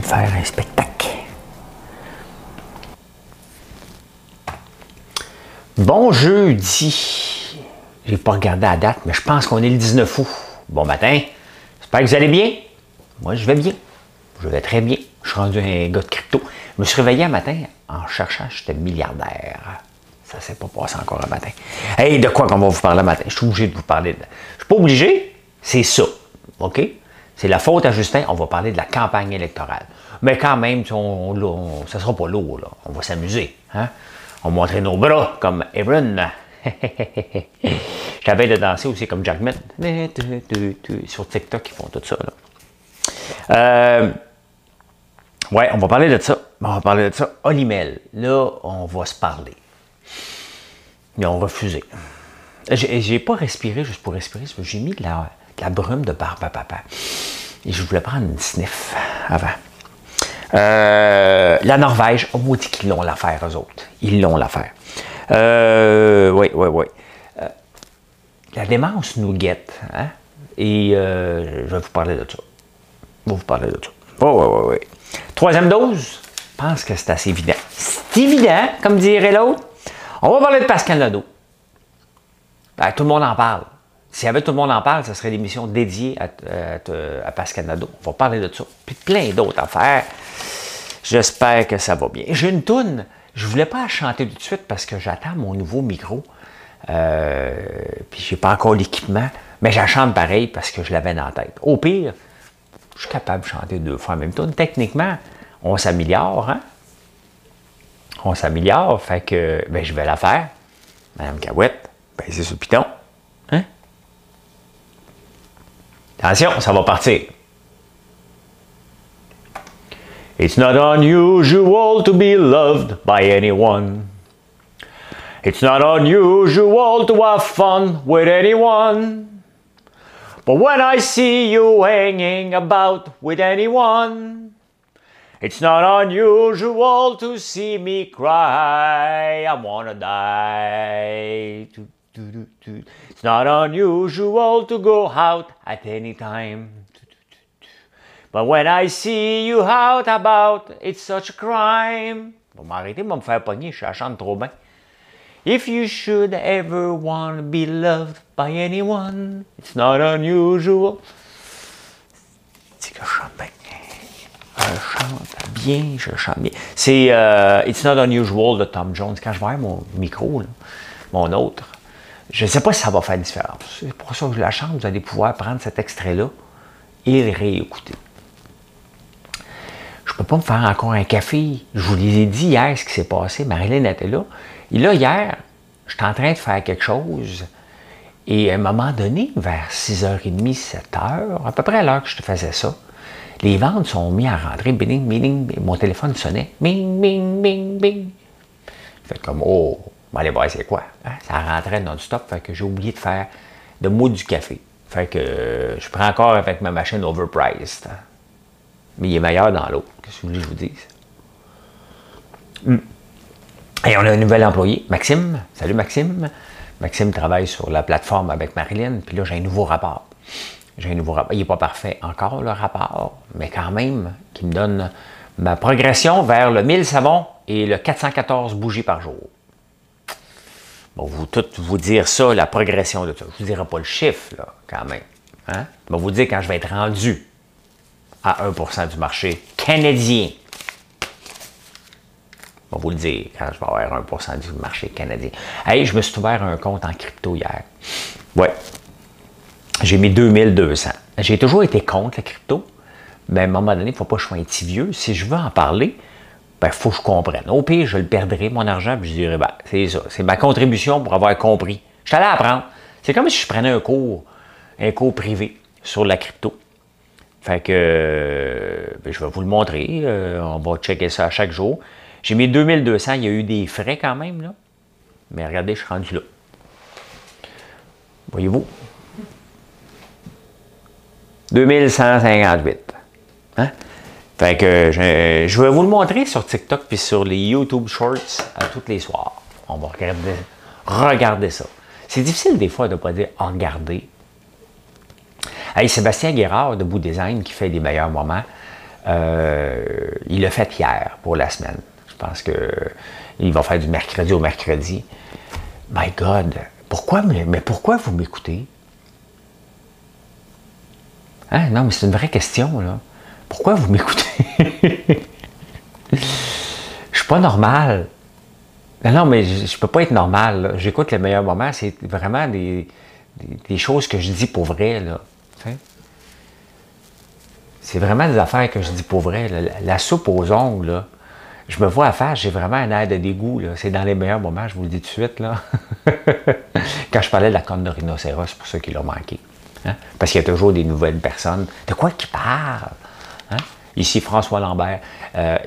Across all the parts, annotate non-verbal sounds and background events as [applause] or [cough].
De faire un spectacle. Bon jeudi. J'ai pas regardé la date, mais je pense qu'on est le 19 août. Bon matin. J'espère que vous allez bien. Moi, je vais bien. Je vais très bien. Je suis rendu un gars de crypto. Je me suis réveillé un matin en cherchant, j'étais milliardaire. Ça s'est pas passé encore un matin. Hey, de quoi qu'on va vous parler un matin? Je suis obligé de vous parler de. Je suis pas obligé, c'est ça. OK? C'est la faute à Justin, on va parler de la campagne électorale. Mais quand même, on, on, ça sera pas lourd, là. On va s'amuser. Hein? On va montrer nos bras comme Aaron. [laughs] J'avais de danser aussi comme Jack Met. Sur TikTok, ils font tout ça. Là. Euh, ouais, on va parler de ça. On va parler de ça. Olimel, là, on va se parler. Ils ont refusé. J'ai pas respiré juste pour respirer, j'ai mis de la, la, brume de barbe papa. Et je voulais prendre une sniff avant. Euh, la Norvège, oh maudit qu'ils l'ont l'affaire, eux autres. Ils l'ont l'affaire. Euh, oui, oui, oui. Euh, la démence nous guette. Hein? Et euh, je vais vous parler de ça. Je vais vous parler de ça. Oui, oui, oui, oui. Troisième dose, je pense que c'est assez évident. C'est évident, comme dirait l'autre. On va parler de Pascal Nadeau. Ben, tout le monde en parle. S'il y avait tout le monde en parle, ce serait l'émission dédiée à, à, à, Pascal Nadeau. On va parler de ça. Puis plein d'autres affaires. J'espère que ça va bien. J'ai une toune. Je ne voulais pas chanter tout de suite parce que j'attends mon nouveau micro. Euh, puis j'ai pas encore l'équipement. Mais je chante pareil parce que je l'avais dans la tête. Au pire, je suis capable de chanter deux fois en même temps. Techniquement, on s'améliore, hein? On s'améliore, fait que ben, je vais la faire. Madame Cahouette, ben, c'est sur le piton. Attention, ça va partir. It's not unusual to be loved by anyone. It's not unusual to have fun with anyone. But when I see you hanging about with anyone, it's not unusual to see me cry. I wanna die. It's not unusual to go out at any time. But when I see you out about, it's such a crime. Bon, m'arrêter, va me faire pogner, je chante trop bien. If you should ever want to be loved by anyone, it's not unusual. C'est que je chante bien. Je chante bien, je chante bien. C'est euh, It's Not Unusual de Tom Jones. Quand je vais mon micro, là, mon autre, je ne sais pas si ça va faire différence. C'est pour ça que je la chante. Vous allez pouvoir prendre cet extrait-là et le réécouter. Je ne peux pas me faire encore un café. Je vous l'ai dit hier ce qui s'est passé. Marilyn était là. Et là, hier, j'étais en train de faire quelque chose. Et à un moment donné, vers 6h30, 7h, à peu près à l'heure que je te faisais ça, les ventes sont mis à rentrer. Bing, bing, bing. Mon téléphone sonnait. Bing, bing, bing, bing. Fait comme, oh, on va aller voir c'est quoi? Hein? Ça rentrait non-stop. Fait que j'ai oublié de faire de mot du café. Fait que je prends encore avec ma machine overpriced. Hein? Mais il est meilleur dans l'autre. Qu'est-ce que je vous dise? Mm. Et on a un nouvel employé, Maxime. Salut Maxime. Maxime travaille sur la plateforme avec Marilyn. Puis là, j'ai un nouveau rapport. J'ai un nouveau rapport. Il n'est pas parfait encore, le rapport, mais quand même, qui me donne ma progression vers le 1000 savons et le 414 bougies par jour. Bon, vous tout vous dire ça, la progression de ça. Je ne vous dirai pas le chiffre, là, quand même. Hein? Je vais vous dire quand je vais être rendu à 1% du marché canadien. Je vais vous le dire quand je vais avoir 1% du marché canadien. Hey, je me suis ouvert un compte en crypto hier. Ouais. J'ai mis 2200. J'ai toujours été contre la crypto, mais à un moment donné, il ne faut pas que je un petit vieux. Si je veux en parler, ben, faut que je comprenne. Au pire, je le perdrai, mon argent, puis je dirais, ben, c'est ça. C'est ma contribution pour avoir compris. Je suis allé apprendre. C'est comme si je prenais un cours, un cours privé sur la crypto. Fait que ben, je vais vous le montrer. on va checker ça chaque jour. J'ai mis 2200, il y a eu des frais quand même, là. Mais regardez, je suis rendu là. Voyez-vous? 2158. Hein? Fait que je, vais vous le montrer sur TikTok puis sur les YouTube Shorts à tous les soirs. On va regarder, regarder ça. C'est difficile des fois de ne pas dire regarder. Hey, Sébastien Guérard de Bout Design qui fait les meilleurs moments, euh, il l'a fait hier pour la semaine. Je pense qu'il va faire du mercredi au mercredi. My God, pourquoi, mais pourquoi vous m'écoutez? Hein? Non, mais c'est une vraie question, là. Pourquoi vous m'écoutez? je suis pas normal. Non, mais je, ne peux pas être normal. J'écoute les meilleurs moments. C'est vraiment des, choses que je dis pour vrai. C'est vraiment des affaires que je dis pour vrai. La, soupe aux ongles, là, je me vois à faire, j'ai vraiment un air de dégoût. C'est dans les meilleurs moments, je vous le dis tout de suite. [laughs] Quand je parlais de la corne de rhinocéros, pour ceux qui l'ont manqué. Hein? Parce qu'il y a toujours des nouvelles personnes. De quoi qu'ils parlent? Hein? Ici, François Lambert. Euh,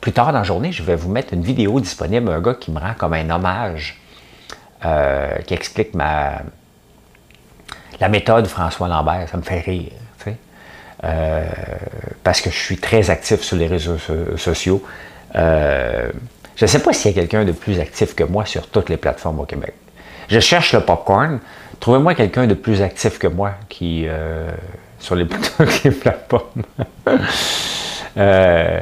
plus tard dans la journée, je vais vous mettre une vidéo disponible, un gars qui me rend comme un hommage, euh, qui explique ma, la méthode François Lambert. Ça me fait rire. Euh, parce que je suis très actif sur les réseaux sociaux. je ne sais pas s'il y a quelqu'un de plus actif que moi sur toutes les plateformes au Québec. Je cherche le popcorn. Trouvez-moi quelqu'un de plus actif que moi qui sur les, [laughs] plateformes. euh,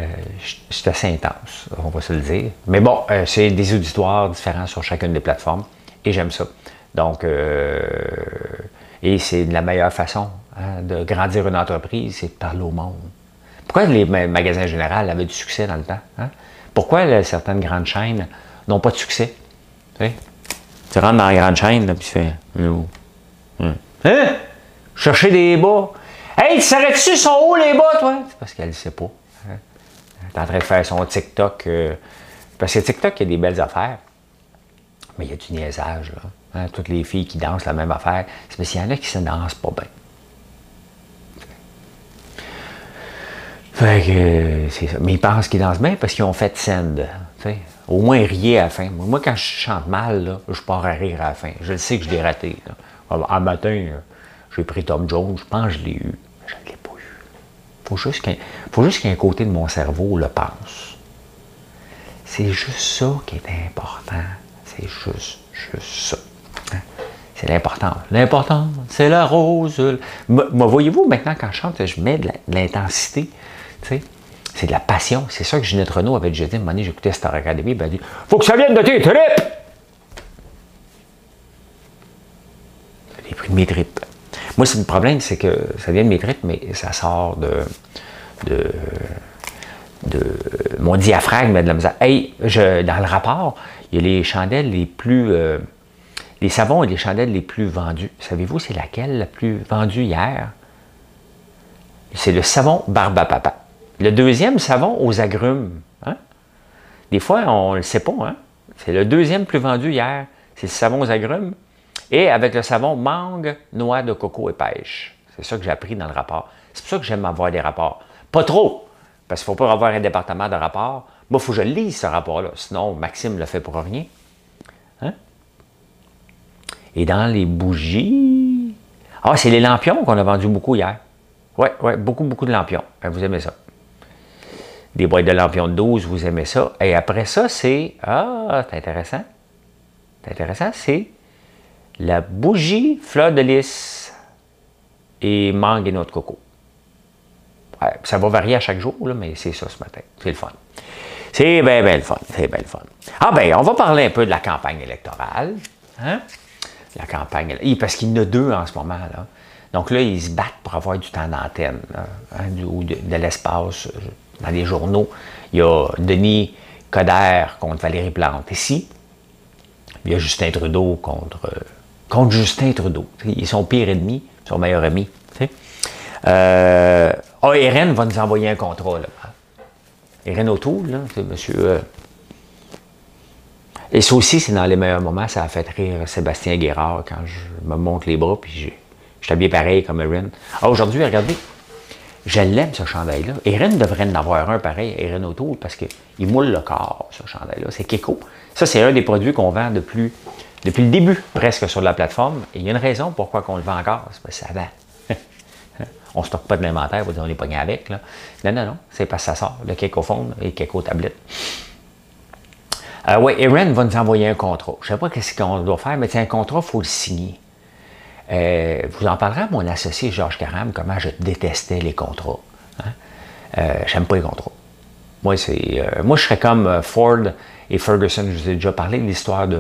c'est assez intense, on va se le dire. Mais bon, euh, c'est des auditoires différents sur chacune des plateformes et j'aime ça. Donc, euh, et c'est la meilleure façon hein, de grandir une entreprise, c'est de parler au monde. Pourquoi les magasins généraux avaient du succès dans le temps? Hein? Pourquoi certaines grandes chaînes n'ont pas de succès? Tu rentres dans la grande chaîne, là, puis tu fais. Hein? hein? Chercher des bas? Hey, tu savais-tu sont hauts les bas, toi? C'est parce qu'elle ne sait pas. Hein? Elle est en train de faire son TikTok. Euh, parce que TikTok, il y a des belles affaires. Mais il y a du niaisage, là. Hein? Toutes les filles qui dansent la même affaire. C'est parce qu'il y en a qui se dansent pas bien. Fait que, euh. Mais ils pensent qu'ils dansent bien parce qu'ils ont fait send. Au moins riez à la fin. Moi, quand je chante mal, je pars à rire à la fin. Je le sais que je l'ai raté. Un matin, euh, j'ai pris Tom Jones, je pense que je l'ai eu. Mais je ne l'ai pas eu. Il faut juste qu'un qu côté de mon cerveau le pense. C'est juste ça qui est important. C'est juste, juste ça. Hein. C'est l'important. L'important, c'est la rose. Moi, voyez-vous, maintenant, quand je chante, je mets de l'intensité. C'est de la passion. C'est ça que Ginette Renault avait déjà dit. À un moment j'écoutais Star Academy. Ben, elle dit Faut que ça vienne de tes tripes J'ai pris mes tripes. Moi, c'est le problème, c'est que ça vient de mes tripes, mais ça sort de, de, mon diaphragme de la misère. Hey, je, dans le rapport, il y a les chandelles les plus. Euh, les savons et les chandelles les plus vendus. Savez-vous, c'est laquelle la plus vendue hier? C'est le savon Barbe à Papa. Le deuxième savon aux agrumes. Hein? Des fois, on ne le sait pas. Hein? C'est le deuxième plus vendu hier. C'est le savon aux agrumes. Et avec le savon mangue, noix de coco et pêche. C'est ça que j'ai appris dans le rapport. C'est pour ça que j'aime avoir des rapports. Pas trop, parce qu'il ne faut pas avoir un département de rapport. Moi, il faut que je lise ce rapport-là. Sinon, Maxime le fait pour rien. Hein? Et dans les bougies. Ah, c'est les lampions qu'on a vendus beaucoup hier. Oui, oui, beaucoup, beaucoup de lampions. Ben, vous aimez ça des boîtes de lampions de 12, vous aimez ça. Et après ça, c'est, ah, c'est intéressant. C'est intéressant, c'est la bougie fleur de lys et mangue et noix de coco. ça va varier à chaque jour, là, mais c'est ça ce matin. C'est le fun. C'est bien, bien le fun. C'est bien le fun. Ah ben, on va parler un peu de la campagne électorale. Hein? La campagne, parce qu'il y en a deux en ce moment. Là. Donc là, ils se battent pour avoir du temps d'antenne, hein, ou de, de l'espace dans les journaux. Il y a Denis Coderre contre Valérie Plante ici. Il y a Justin Trudeau contre, contre Justin Trudeau. Ils sont pire ennemis, son meilleur ami. Euh, ah, Eren va nous envoyer un contrat. Là. Eren O'Toole, c'est monsieur. Euh, et ça aussi, c'est dans les meilleurs moments. Ça a fait rire Sébastien Guérard quand je me monte les bras puis Je suis habillé pareil comme Erin. Ah, aujourd'hui, regardez, je l'aime, ce chandail-là. Erin devrait en avoir un pareil, Erin Auto, parce qu'il moule le corps, ce chandail-là. C'est Keko. Ça, c'est un des produits qu'on vend depuis, le début, presque, sur la plateforme. Et il y a une raison pourquoi on le vend encore. C'est parce que ça vend. [laughs] on ne stocke pas de l'inventaire, on est pogné avec. Là. Non, non, non. C'est parce que ça sort, le Keko Phone et Keko Tablette. Euh, oui, Erin va nous envoyer un contrat. Je ne sais pas ce qu'on doit faire, mais un contrat, il faut le signer. Euh, vous en parlerez à mon associé Georges Caram, comment je détestais les contrats. Hein? Euh, J'aime pas les contrats. Moi, euh, moi, je serais comme Ford et Ferguson. Je vous ai déjà parlé de l'histoire de,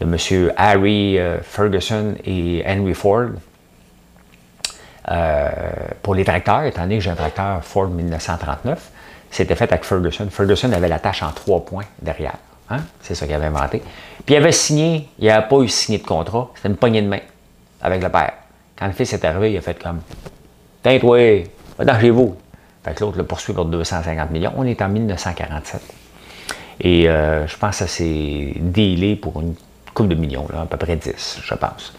de M. Harry Ferguson et Henry Ford. pour les tracteurs, étant donné que j'ai un tracteur Ford 1939, c'était fait avec Ferguson. Ferguson avait la tâche en trois points derrière. Hein? C'est ça qu'il avait inventé. Puis il avait signé, il n'avait pas eu signé de contrat, c'était une poignée de main avec le père. Quand le fils est arrivé, il a fait comme Tiens-toi, va dans chez vous. Fait que l'autre le poursuit pour 250 millions. On est en 1947. Et euh, je pense que ça s'est dealé pour une couple de millions, là, à peu près 10, je pense.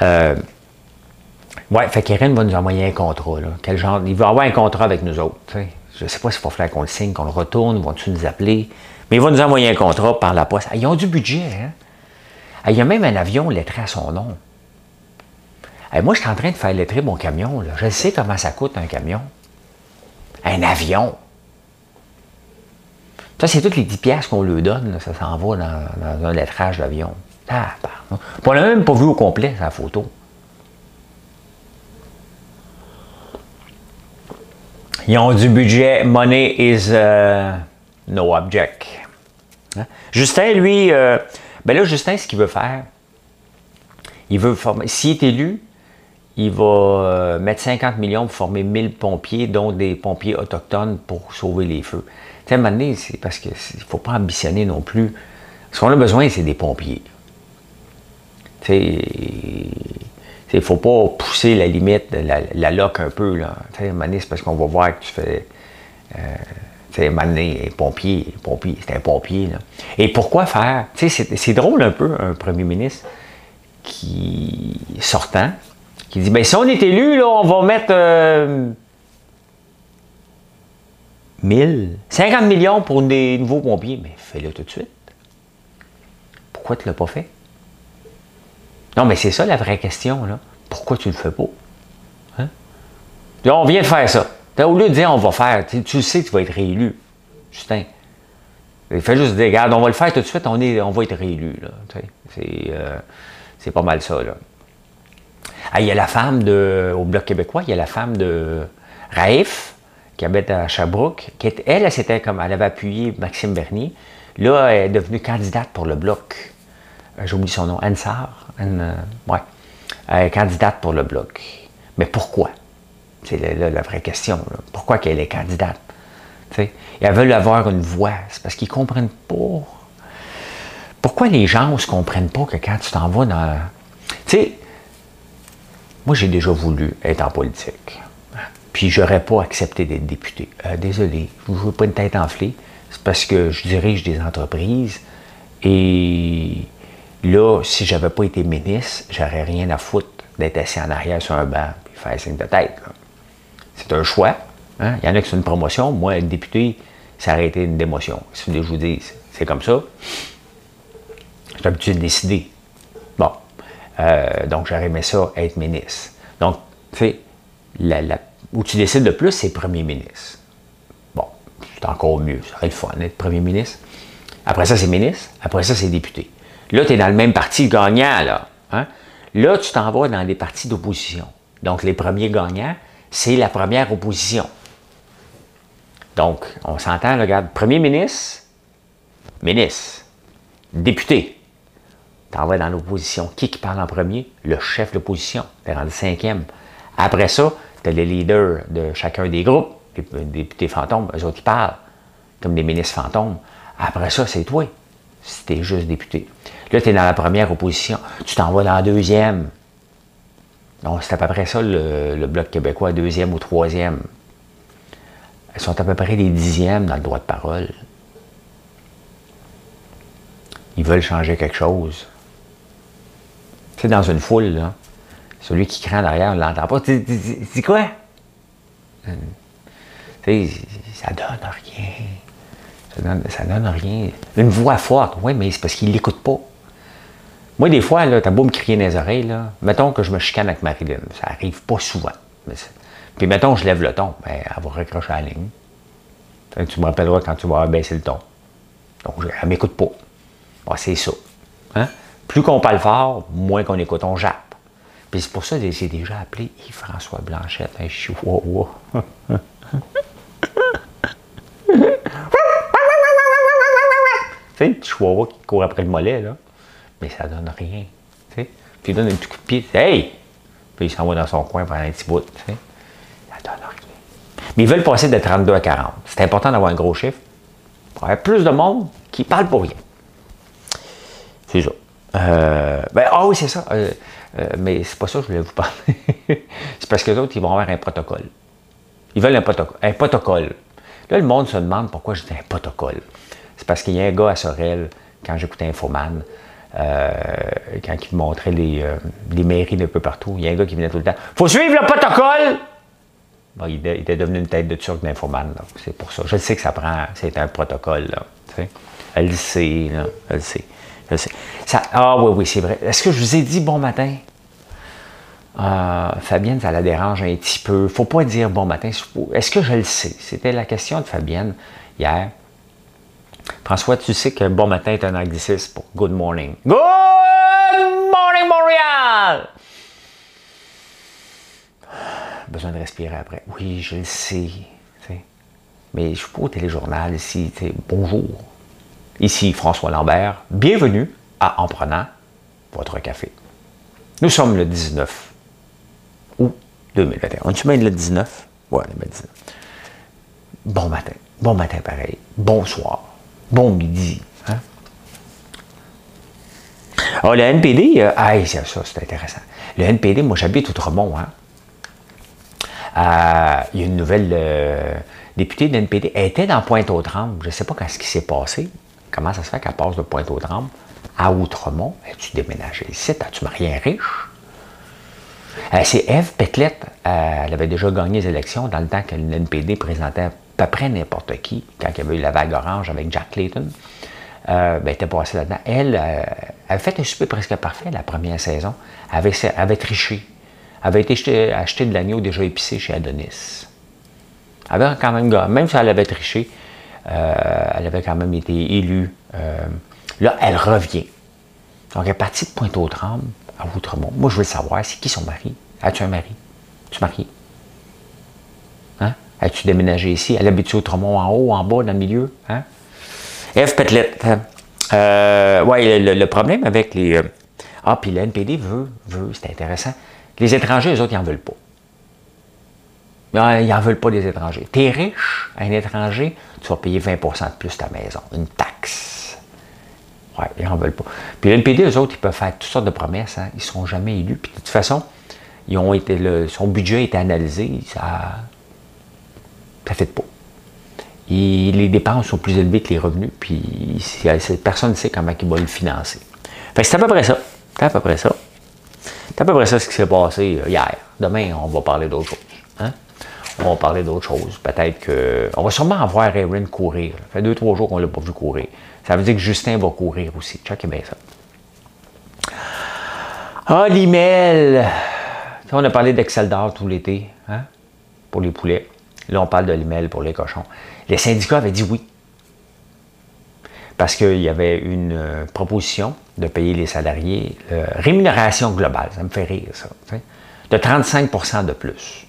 Euh, ouais, fait qu'Erin va nous envoyer un contrat. Quel genre, il va avoir un contrat avec nous autres. Je ne sais pas s'il va falloir qu'on le signe, qu'on le retourne, vont-ils nous appeler. Mais il va nous envoyer un contrat par la poste. ils ont du budget. Hein? il y a même un avion lettré à son nom moi, je suis en train de faire lettrer mon camion. Je sais comment ça coûte un camion. Un avion. Ça, c'est toutes les 10 pièces qu'on lui donne. Ça s'en va dans, un lettrage d'avion. Ah, on l'a même pas vu au complet, sa photo. Ils ont du budget. Money is uh, no object. Hein? Justin, lui, euh, ben là, Justin, ce qu'il veut faire, il veut former. S'il est élu, il va euh, mettre 50 millions pour former 1000 pompiers, dont des pompiers autochtones pour sauver les feux. Tu sais, c'est parce qu'il ne faut pas ambitionner non plus. Ce qu'on a besoin, c'est des pompiers. Tu sais, il ne faut pas pousser la limite, la, la loque un peu. Là. Tu sais, parce qu'on va voir que tu fais... Euh, tu sais, à un pompier, pompier, c'est un pompier. Et pourquoi faire? Tu sais, c'est drôle un peu, un premier ministre qui, sortant, qui dit ben, si on est élu, là, on va mettre 1000, euh, 50 millions pour des nouveaux pompiers. Mais fais-le tout de suite. Pourquoi tu ne l'as pas fait? Non, mais c'est ça la vraie question. Là. Pourquoi tu ne le fais pas? Hein? On vient de faire ça. Au lieu de dire on va faire, tu, sais que tu vas être réélu. Justin. Il juste dire, regarde, on va le faire tout de suite, on, est, on va être réélu. Euh, c'est pas mal ça. Là. Ah, il y a la femme de, au Bloc québécois, il y a la femme de Raif, qui habite à Sherbrooke, qui elle, c'était comme, elle avait appuyé Maxime Bernier. Là, elle est devenue candidate pour le Bloc. Euh, J'ai oublié son nom, Anne Sarr. Euh, ouais. Elle est candidate pour le Bloc. Mais pourquoi? C'est la, vraie question. Pourquoi qu'elle est candidate? Et elles veulent avoir une voix. C'est parce qu'ils ne comprennent pas. Pourquoi les gens ne se comprennent pas que quand tu t'en vas dans. Tu sais, moi, j'ai déjà voulu être en politique. Puis, j'aurais pas accepté d'être député. Euh, désolé, je ne veux pas une tête enflée. C'est parce que je dirige des entreprises. Et là, si j'avais pas été ministre, j'aurais rien à foutre d'être assis en arrière sur un banc et faire signe de tête. C'est un choix. Hein. Il y en a qui sont une promotion. Moi, être député, ça aurait été une démotion. Si je vous dis, c'est comme ça. J'ai habitué de décider. Euh, donc, j'aurais aimé ça être ministre. Donc, tu sais, où tu décides de plus, c'est premier ministre. Bon, c'est encore mieux. Ça aurait le fun d'être premier ministre. Après ça, c'est ministre. Après ça, c'est député. Là, tu es dans le même parti gagnant, là. Hein? Là, tu t'en vas dans les partis d'opposition. Donc, les premiers gagnants, c'est la première opposition. Donc, on s'entend, regarde, premier ministre, ministre, député, t'en vas dans l'opposition. Qui qui parle en premier? Le chef de l'opposition. T'es rendu cinquième. Après ça, tu as les leaders de chacun des groupes, les députés fantômes, eux autres, qui parlent, comme des ministres fantômes. Après ça, c'est toi, si tu es juste député. Là, tu es dans la première opposition. Tu t'en vas dans la deuxième. Donc, c'est à peu près ça, le, Bloc québécois, deuxième ou troisième. Ils sont à peu près les dixièmes dans le droit de parole. Ils veulent changer quelque chose. C'est dans une foule, là. celui qui crie en arrière, on ne l'entend pas. Tu dis quoi? Euh, tu sais, ça donne rien. Ça donne, donne rien. Une voix forte, oui, mais c'est parce qu'il ne l'écoute pas. Moi, des fois, là, t'as beau me crier dans les oreilles, là, mettons que je me chicane avec Marilyn. Ça arrive pas souvent. puis mettons, je lève le ton, ben, elle va recrocher la ligne. tu me rappelleras quand tu vas baisser le ton. Donc, elle m'écoute pas. c'est ça. Hein? Plus qu'on parle fort, moins qu'on écoute, on jappe. Puis c'est pour ça que j'ai déjà appelé Yves-François Blanchette, un chihuahua. [laughs] tu sais, chihuahua qui court après le mollet, là. Mais ça donne rien. Tu sais. Puis il donne un petit coup de pied, hey! Puis il s'en va dans son coin pendant un petit bout. Tu sais. Ça donne rien. Mais ils veulent passer de 32 à 40. C'est important d'avoir un gros chiffre. Pour avoir plus de monde qui parle pour rien. Euh, ben, ah oui, c'est ça. Euh, euh, mais c'est pas ça que je voulais vous parler. [laughs] c'est parce que les autres, ils vont avoir un protocole. Ils veulent un protocole. Un protocole. Là, le monde se demande pourquoi je dis un protocole. C'est parce qu'il y a un gars à Sorel, quand j'écoutais Infoman, quand il montrait les, les, mairies d'un peu partout, il y a un gars qui venait tout le temps. Faut suivre le protocole! il, était devenu une tête de turc d'Infoman. C'est pour ça. Je sais que ça prend. C'est un protocole. Là, elle le sait. Là, elle le sait. Ah oui, oui, c'est vrai. Est-ce que je vous ai dit bon matin? Euh, Fabienne, ça la dérange un petit peu. faut pas dire bon matin. Est-ce que je le sais? C'était la question de Fabienne hier. François, tu sais que bon matin est un anglicisme pour good morning. Good morning, Montréal! Besoin de respirer après. Oui, je le sais. Mais je suis pas au téléjournal ici. Bonjour. Ici François Lambert. Bienvenue à En prenant votre café. Nous sommes le 19 août 2021. On est même le 19? Ouais, le 19. Bon matin. Bon matin pareil. Bonsoir. Bon midi. Hein? Alors, le NPD, euh, ah, ça, c'est intéressant. Le NPD, moi, j'habite Outremont. Hein? Euh, il y a une nouvelle euh, députée de l'NPD. Elle était dans Pointe-aux-Trembles. Je ne sais pas ce qui s'est passé. Comment ça se fait qu'elle passe de Pointe-aux-Trembles à Outremont? As-tu déménagé ici? As-tu marié un riche? Euh, c'est Eve Petlette. Euh, elle avait déjà gagné les élections dans le temps que l'NPD présentait à peu près n'importe qui, quand il y avait eu la vague orange avec Jack Clayton. Euh, ben, elle était passée là-dedans. Elle avait fait un super presque parfait la première saison. Elle avait, triché. Elle avait été acheter, de l'agneau déjà épicé chez Adonis. Elle avait quand même, même si elle avait triché, elle avait quand même été élue. Euh, là, elle revient. Donc, elle est partie de Pointe-aux-Trembles à Outremont. Moi, je veux savoir, c'est qui son mari? As-tu un mari? Tu marié? Hein? As-tu déménagé ici? Elle habite Outremont en haut, en bas, dans le milieu? Hein? Eve Petlet. Euh, oui, le, problème avec les. Euh, ah, puis le NPD veut, veut, c'est intéressant. Les étrangers, eux autres, ils n'en veulent pas. Ils n'en veulent pas des étrangers. Tu es riche, un étranger, tu vas payer 20% de plus ta maison, une taxe. Oui, ils n'en veulent pas. Puis l'NPD, eux autres, ils peuvent faire toutes sortes de promesses. Hein. Ils ne seront jamais élus. Puis de toute façon, ils ont été son budget a été analysé. Ça ne fait pas. Et les dépenses sont plus élevées que les revenus. Puis personne ne sait comment ils vont le financer. Fait c'est à peu près ça. C'est à peu près ça. C'est à peu près ça ce qui s'est passé hier. Demain, on va parler d'autre chose. On va parler d'autre chose. Peut-être que. On va sûrement voir Erin courir. Ça fait deux, trois jours qu'on ne l'a pas vu courir. Ça veut dire que Justin va courir aussi. Check bien ça. Ah, l'email! On a parlé d'Excel d'or tout l'été, hein, pour les poulets. Là, on parle de l'email pour les cochons. Les syndicats avaient dit oui. Parce qu'il y avait une euh, proposition de payer les salariés euh, rémunération globale. Ça me fait rire, ça. De 35% de plus.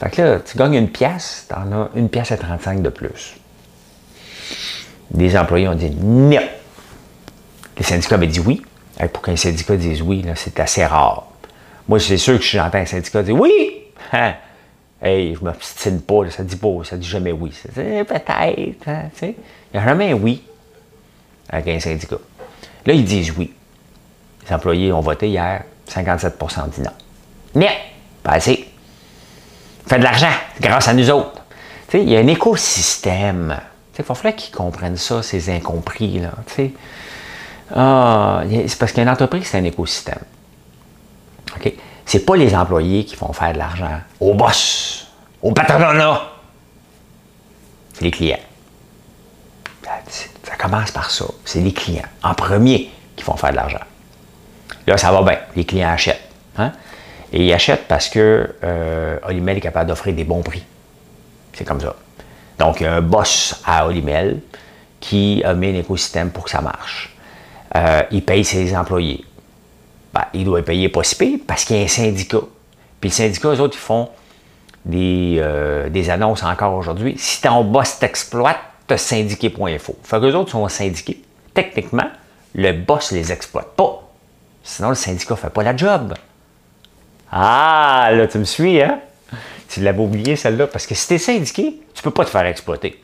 Fait que là, tu gagnes une pièce, tu en as une pièce à 35 de plus. Les employés ont dit non. Les syndicats avaient dit oui. pour qu'un syndicat dise oui, c'est assez rare. Moi, c'est sûr que si j'entends un syndicat dire oui, hein, hey, je ne m'obstine pas, ça dit pas, ça dit jamais oui. Peut-être, hein, il n'y a jamais un oui avec un syndicat. Là, ils disent oui. Les employés ont voté hier, 57% dit non. Mais, pas assez fait de l'argent grâce à nous autres. il y a un écosystème. Il va falloir qu'ils comprennent ça, ces incompris. Là, ah, c'est parce qu'une entreprise, c'est un écosystème. c'est pas les employés qui vont faire de l'argent au boss, au patronat. C'est les clients. Ça commence par ça. C'est les clients, en premier, qui vont faire de l'argent. Là, ça va bien. Les clients achètent. Hein? Et ils achètent parce que euh, Olimel est capable d'offrir des bons prix. C'est comme ça. Donc, il y a un boss à Olimel qui a mis un écosystème pour que ça marche. Euh, il paye ses employés. Ben, il doit payer pas si parce qu'il y a un syndicat. Puis le syndicat, eux autres, ils font des, euh, des annonces encore aujourd'hui. Si ton boss t'exploite, t'as syndiqué.info. Fait qu'eux autres sont syndiqués. Techniquement, le boss les exploite pas. Sinon, le syndicat fait pas la job. Ah, là, tu me suis, hein? Tu l'avais oublié, celle-là. Parce que si tu es syndiqué, tu peux pas te faire exploiter.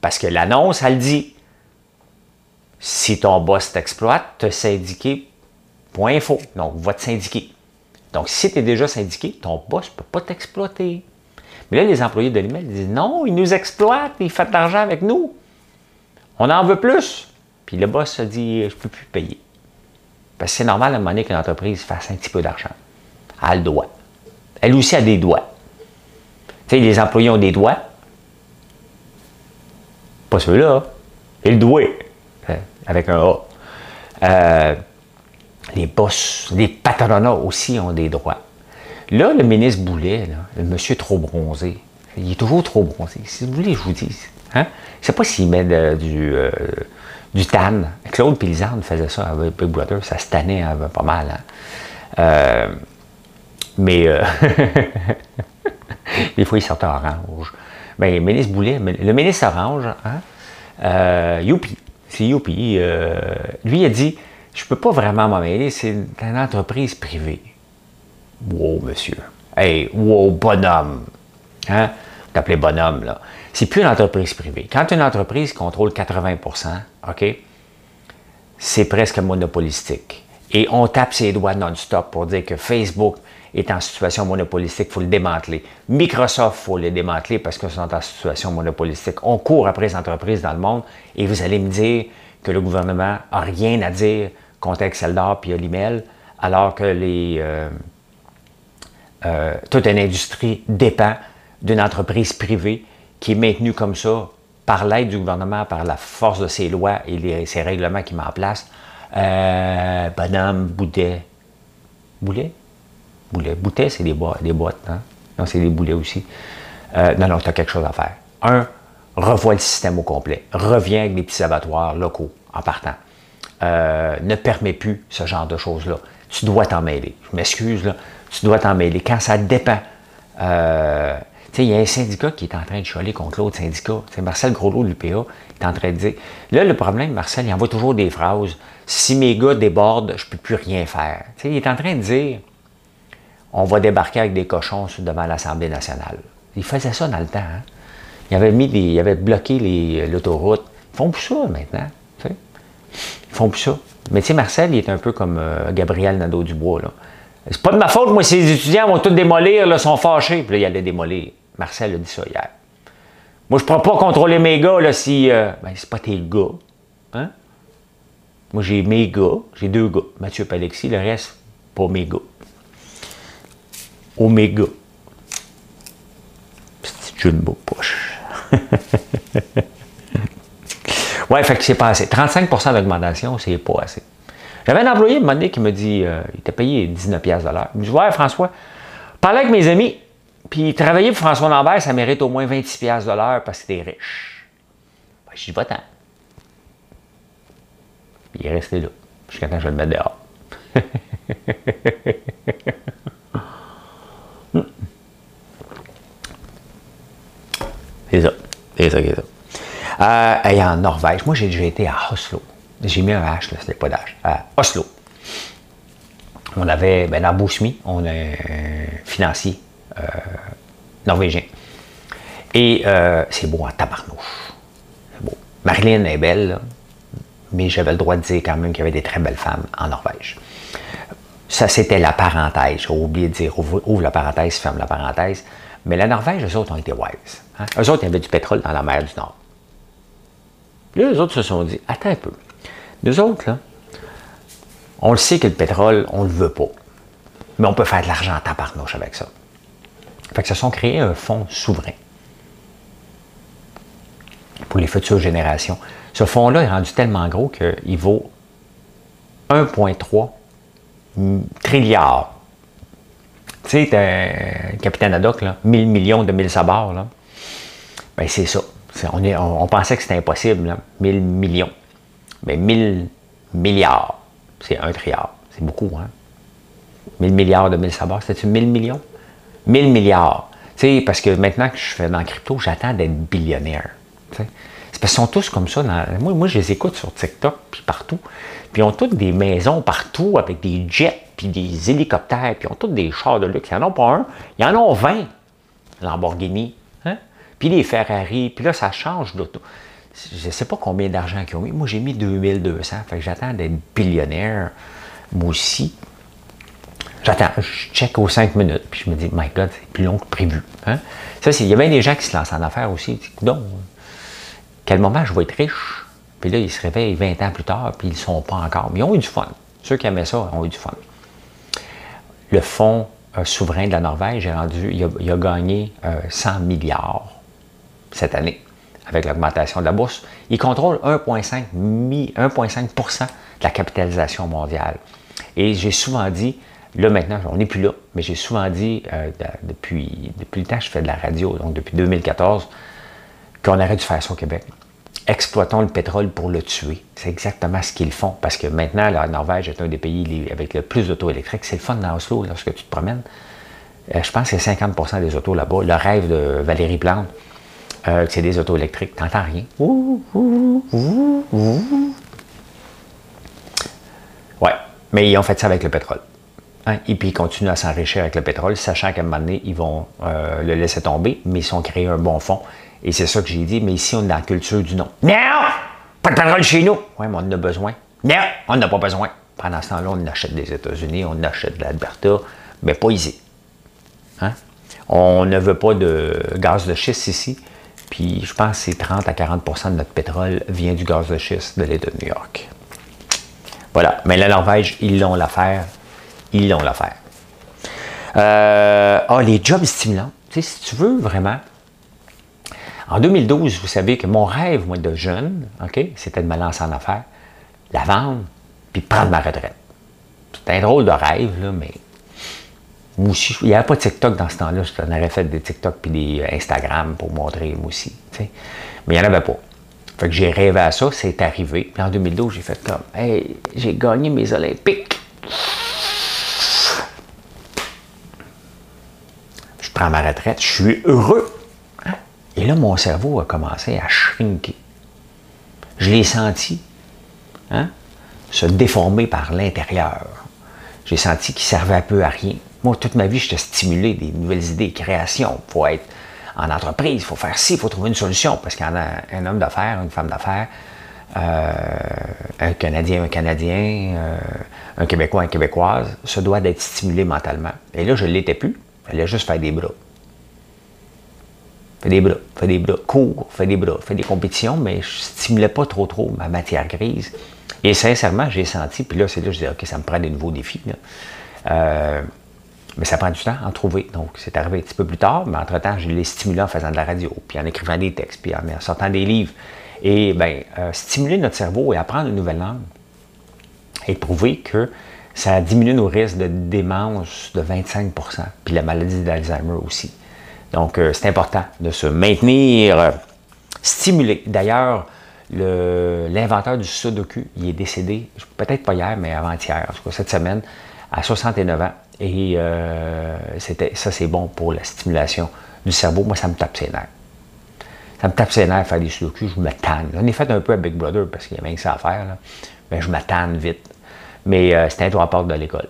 Parce que l'annonce, elle dit si ton boss t'exploite, te syndiqué, point faux. Donc, va te syndiquer. Donc, si tu es déjà syndiqué, ton boss ne peut pas t'exploiter. Mais là, les employés de l'email disent non, il nous exploite, il fait de l'argent avec nous. On en veut plus. Puis le boss se dit je ne peux plus payer. Parce que c'est normal à un qu'une entreprise fasse un petit peu d'argent. A le doigt. Elle aussi a des doigts. Tu sais, les employés ont des doigts. Pas ceux-là. Et le doigt. Hein, avec un A. Euh, les boss, les patronats aussi ont des droits. Là, le ministre Boulet, le monsieur trop bronzé, il est toujours trop bronzé. Si vous voulez, je vous dis. Hein? Je ne sais pas s'il met du, euh, du tan. Claude Pilizarde faisait ça avec Big Brother, ça se tannait hein, pas mal. Hein? Euh, mais euh, [laughs] des fois, il sortait orange. Mais le ministre Boulet, le ministre Orange, hein? youpi, c'est youpi. lui, il a dit je peux pas vraiment m'en c'est une entreprise privée. Wow, monsieur. Hey, wow, bonhomme. Hein? T'appelez bonhomme, là. C'est plus une entreprise privée. Quand une entreprise contrôle 80% OK, c'est presque monopolistique. Et on tape ses doigts non-stop pour dire que Facebook est en situation monopolistique, il faut le démanteler. Microsoft, il faut le démanteler parce qu'ils sont en situation monopolistique. On court après les entreprises dans le monde et vous allez me dire que le gouvernement n'a rien à dire contre Excel d'or et Olimel, alors que les, euh, euh, toute une industrie dépend d'une entreprise privée qui est maintenue comme ça par l'aide du gouvernement, par la force de ses lois et ses règlements qui met en place. Euh, bonhomme, Boudet. Boulet? Boulet. Boutet, c'est des, boîtes. Hein? Non, c'est des boulets aussi. Euh, non, non, tu as quelque chose à faire. Un, revois le système au complet. Reviens avec des petits abattoirs locaux en partant. Euh, ne permet plus ce genre de choses-là. Tu dois t'en mêler. Je m'excuse, là. Tu dois t'en mêler. Quand ça dépend. Euh, il y a un syndicat qui est en train de chialer contre l'autre syndicat. C'est Marcel Groslot de l'UPA est en train de dire. Là, le problème, Marcel, il envoie toujours des phrases. Si mes gars débordent, je ne peux plus rien faire. il est en train de dire on va débarquer avec des cochons devant l'Assemblée nationale. Il faisait ça dans le temps. Hein. Il avait mis des, il avait bloqué l'autoroute. Ils font plus ça maintenant. Ils font plus ça. Mais tu sais, Marcel, il est un peu comme euh, Gabriel Nadeau-Dubois. C'est pas de ma faute, moi, si les étudiants vont tout démolir, là, sont fâchés. Puis là, il allait démolir. Marcel a dit ça hier. Moi, je ne pourrais pas contrôler mes gars là, si. Euh, ben, c'est pas tes gars. Hein? Moi, j'ai mes gars. J'ai deux gars. Mathieu et Alexis. Le reste, pas mes gars. Oméga. Petit jumbo poche. [laughs] Ouais, fait que c'est pas assez. 35% d'augmentation, c'est pas assez. J'avais un employé, un moment donné, qui me dit, euh, il était payé 19 de l'heure. Il me dit, ouais, François, parler avec mes amis, puis travailler pour François Lambert, ça mérite au moins 26 de l'heure parce que t'es riche. Ben, je dis, va-t'en. Il est resté là, jusqu'à temps que je le mette dehors. [laughs] c'est ça. C'est ça, c'est ça. Euh, et en Norvège, moi j'ai déjà été à Oslo. J'ai mis un H, là, c'était pas d'H. À Oslo. On avait, ben, dans on a un financier euh, norvégien. Et euh, c'est beau en tabarnouche. C'est beau. Marilyn est belle, mais j'avais le droit de dire quand même qu'il y avait des très belles femmes en Norvège. Ça, c'était la parenthèse. J'ai oublié de dire ouvre, la parenthèse, ferme la parenthèse. Mais la Norvège, eux autres ont été wise. Hein? Eux autres, il y avait du pétrole dans la mer du Nord. Là, les autres se sont dit, attends un peu. Nous autres, là, on le sait que le pétrole, on ne le veut pas. Mais on peut faire de l'argent en tabarnouche avec ça. Fait que se sont créés un fonds souverain pour les futures générations. Ce fonds-là est rendu tellement gros qu'il vaut 1,3 trilliard. Tu sais, un capitaine Haddock, là, 1000 millions de 1000 sabords, là. Ben, c'est ça. on, on, pensait que c'était impossible, là. 1000 millions. Mais 1000 milliards, c'est un trilliard. C'est beaucoup, hein? 1000 milliards de 1000 sabords, c'était-tu 1000 millions? 1000 milliards. Tu sais, parce que maintenant que je fais dans le crypto, j'attends d'être billionnaire. C'est parce qu'ils sont tous comme ça. moi, moi, je les écoute sur TikTok, puis partout. Puis ils ont toutes des maisons partout avec des jets, puis des hélicoptères, puis ils ont tous des chars de luxe. Ils n'en ont pas un, ils en ont 20 Lamborghini. Puis des Ferrari, puis là, ça change d'auto. Je ne sais pas combien d'argent qu'ils ont mis. Moi, j'ai mis 2200. Fait que j'attends d'être billionnaire, moi aussi. J'attends, je check aux 5 minutes, puis je me dis, my God, c'est plus long que prévu. Hein? Ça, il y a bien des gens qui se lancent en affaires aussi. Donc, quel moment je vais être riche? Puis là, ils se réveillent 20 ans plus tard, puis ils ne sont pas encore. Mais ils ont eu du fun. Ceux qui aimaient ça ont eu du fun. Le fonds euh, souverain de la Norvège est rendu, il a, gagné 100 euh, milliards cette année avec l'augmentation de la bourse. Il contrôle 1,5% de la capitalisation mondiale. Et j'ai souvent dit, là maintenant, on n'est plus là, mais j'ai souvent dit euh, depuis, depuis le temps que je fais de la radio, donc depuis 2014, qu'on aurait dû faire ça au Québec exploitons le pétrole pour le tuer. C'est exactement ce qu'ils font. Parce que maintenant, la Norvège est un des pays avec le plus d'auto électriques. C'est le fun dans Oslo lorsque tu te promènes. Euh, je pense que c'est 50 des autos là-bas. Le rêve de Valérie Plante, euh, c'est des autos électriques. T'entends rien. ouais, mais ils ont fait ça avec le pétrole. Hein? Et puis ils continuent à s'enrichir avec le pétrole, sachant qu'à un moment donné, ils vont euh, le laisser tomber, mais ils ont créé un bon fond et c'est ça que j'ai dit, mais ici, on est dans la culture du non. Non! Pas de pétrole chez nous! Oui, mais on en a besoin. Non! On n'a pas besoin. Pendant ce temps-là, on achète des États-Unis, on achète de l'Alberta, mais pas ici. Hein? On ne veut pas de gaz de schiste ici. Puis je pense que c'est 30 à 40% de notre pétrole vient du gaz de schiste de l'État de New York. Voilà. Mais la Norvège, ils l'ont l'affaire. Ils l'ont l'affaire. Euh, ah, les jobs stimulants. Tu sais, si tu veux vraiment en 2012, vous savez que mon rêve, moi, de jeune, OK, c'était de me lancer en affaires, la vendre, puis prendre ma retraite. C'était un drôle de rêve, là, mais il n'y avait pas de TikTok dans ce temps-là. Je aurais fait des TikTok puis des Instagram pour montrer moi aussi. Mais il n'y en avait pas. Fait que j'ai rêvé à ça, c'est arrivé. Puis en 2012, j'ai fait comme Hey, j'ai gagné mes Olympiques. Je prends ma retraite, je suis heureux. Et là, mon cerveau a commencé à shrinker. Je l'ai senti hein, se déformer par l'intérieur. J'ai senti qu'il servait un peu à rien. Moi, toute ma vie, je j'étais stimulé des nouvelles idées, création. Il faut être en entreprise, il faut faire ci, il faut trouver une solution. Parce qu'il y a un homme d'affaires, une femme d'affaires, euh, un Canadien, un Canadien, euh, un Québécois, une Québécoise, se doit d'être stimulé mentalement. Et là, je ne l'étais plus. Il fallait juste faire des bras. Fais des bras, fais des bras, cours, fais des bras, fais des compétitions, mais je stimulais pas trop trop ma matière grise. Et sincèrement, j'ai senti, puis là, c'est là que je disais, OK, ça me prend des nouveaux défis. Euh, mais ça prend du temps à en trouver. Donc, c'est arrivé un petit peu plus tard, mais entre-temps, je l'ai stimulé en faisant de la radio, puis en écrivant des textes, puis en, sortant des livres. Et bien, euh, stimuler notre cerveau et apprendre une nouvelle langue et prouver que ça diminue nos risques de démence de 25% puis la maladie d'Alzheimer aussi. Donc, euh, c'est important de se maintenir euh, stimulé. D'ailleurs, l'inventeur du Sudoku, il est décédé, peut-être pas hier, mais avant-hier, en tout cas cette semaine, à 69 ans. Et euh, ça, c'est bon pour la stimulation du cerveau. Moi, ça me tape ses nerfs. Ça me tape ses nerfs faire des Sudoku, je me tanne. J'en ai fait un peu à Big Brother parce qu'il y a rien que ça à faire, mais je me tanne vite. Mais c'est un droit de l'école,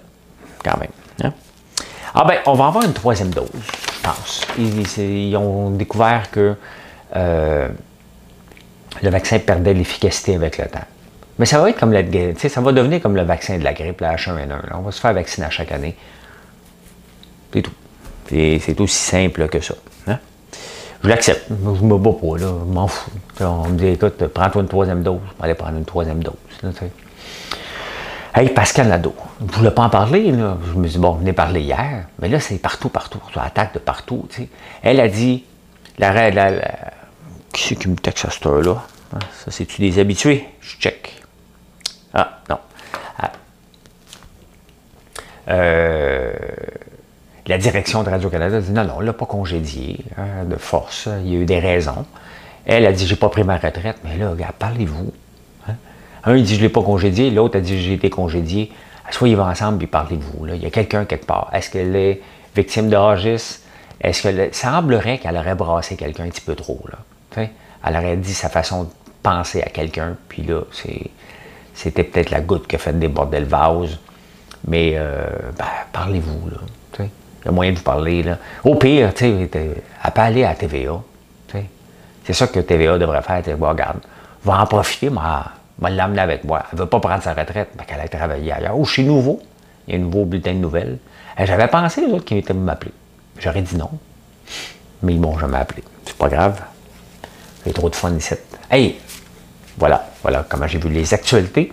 quand même. Hein? Ah ben, on va avoir une troisième dose. Ils, ont découvert que euh, le vaccin perdait l'efficacité avec le temps. Mais ça va être comme la ça va devenir comme le vaccin de la grippe, la H1N1. On va se faire vacciner à chaque année. C'est tout. C'est aussi simple que ça. Hein? Je l'accepte. Je me bats pas, là. Je m'en fous. On me dit, écoute, prends-toi une troisième dose. On va aller prendre une troisième dose. Hey, Pascal Nadeau, je ne voulais pas en parler. Là. Je me dis, bon, venez parler hier. Mais là, c'est partout, partout. Ça attaque de partout. Elle a dit, la, la, la qui c'est qui me texte à cette heure-là? Ah, ça, c'est-tu des habitués? Je check. Ah, non. Ah. Euh, la direction de Radio-Canada dit non, non, on l'a pas congédié hein, de force. Il y a eu des raisons. Elle a dit j'ai pas pris ma retraite. Mais là, parlez-vous. Hein. Un, il dit je l'ai pas congédié. L'autre a dit j'ai été congédié. Soyez-vous ensemble et parlez-vous. Il y a quelqu'un quelque part. Est-ce qu'elle est victime d'orgisme? Est-ce que semblerait qu'elle aurait brassé quelqu'un un petit peu trop? Elle aurait dit sa façon de penser à quelqu'un, puis là, c'était peut-être la goutte qui a fait déborder le vase. Mais euh, ben, parlez-vous. Il y a moyen de vous parler. Là. Au pire, tu sais, elle peut aller à TVA. C'est ça que TVA devrait faire. Bon, regarde, va en profiter, moi, va l'amener avec moi. Elle ne veut pas prendre sa retraite, mais qu'elle aille travailler ailleurs. Ou chez Nouveau, il y a un nouveau bulletin de nouvelles. J'avais pensé, les autres, qu'ils étaient m'appeler. J'aurais dit non. Mais ils m'ont jamais appelé. C'est pas grave. J'ai trop de fun ici. Hey! Voilà, voilà comment j'ai vu les actualités.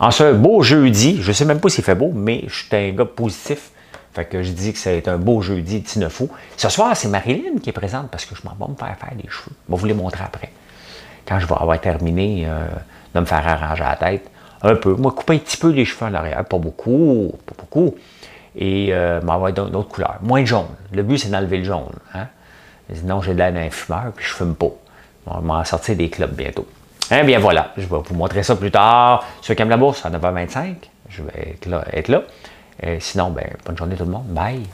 En ce beau jeudi, je ne sais même pas s'il fait beau, mais je suis un gars positif. Fait que je dis que c'est un beau jeudi 19 août. Ce soir, c'est Marilyn qui est présente parce que je m'en vais me faire faire des cheveux. Je vais vous les montrer après. Quand je vais avoir terminé euh, de me faire arranger la tête, un peu. Moi, couper un petit peu les cheveux en arrière, pas beaucoup, pas beaucoup. Et euh, m'envoyer d'une autre couleur, moins de jaune. Le but, c'est d'enlever le jaune. Hein? Sinon, j'ai l'air d'un fumeur, puis je fume pas. On va m'en sortir des clubs bientôt. Eh bien voilà, je vais vous montrer ça plus tard sur Cam la Bourse à 9h25. Je vais être. Être là. Sinon, ben, bonne journée tout le monde. Bye.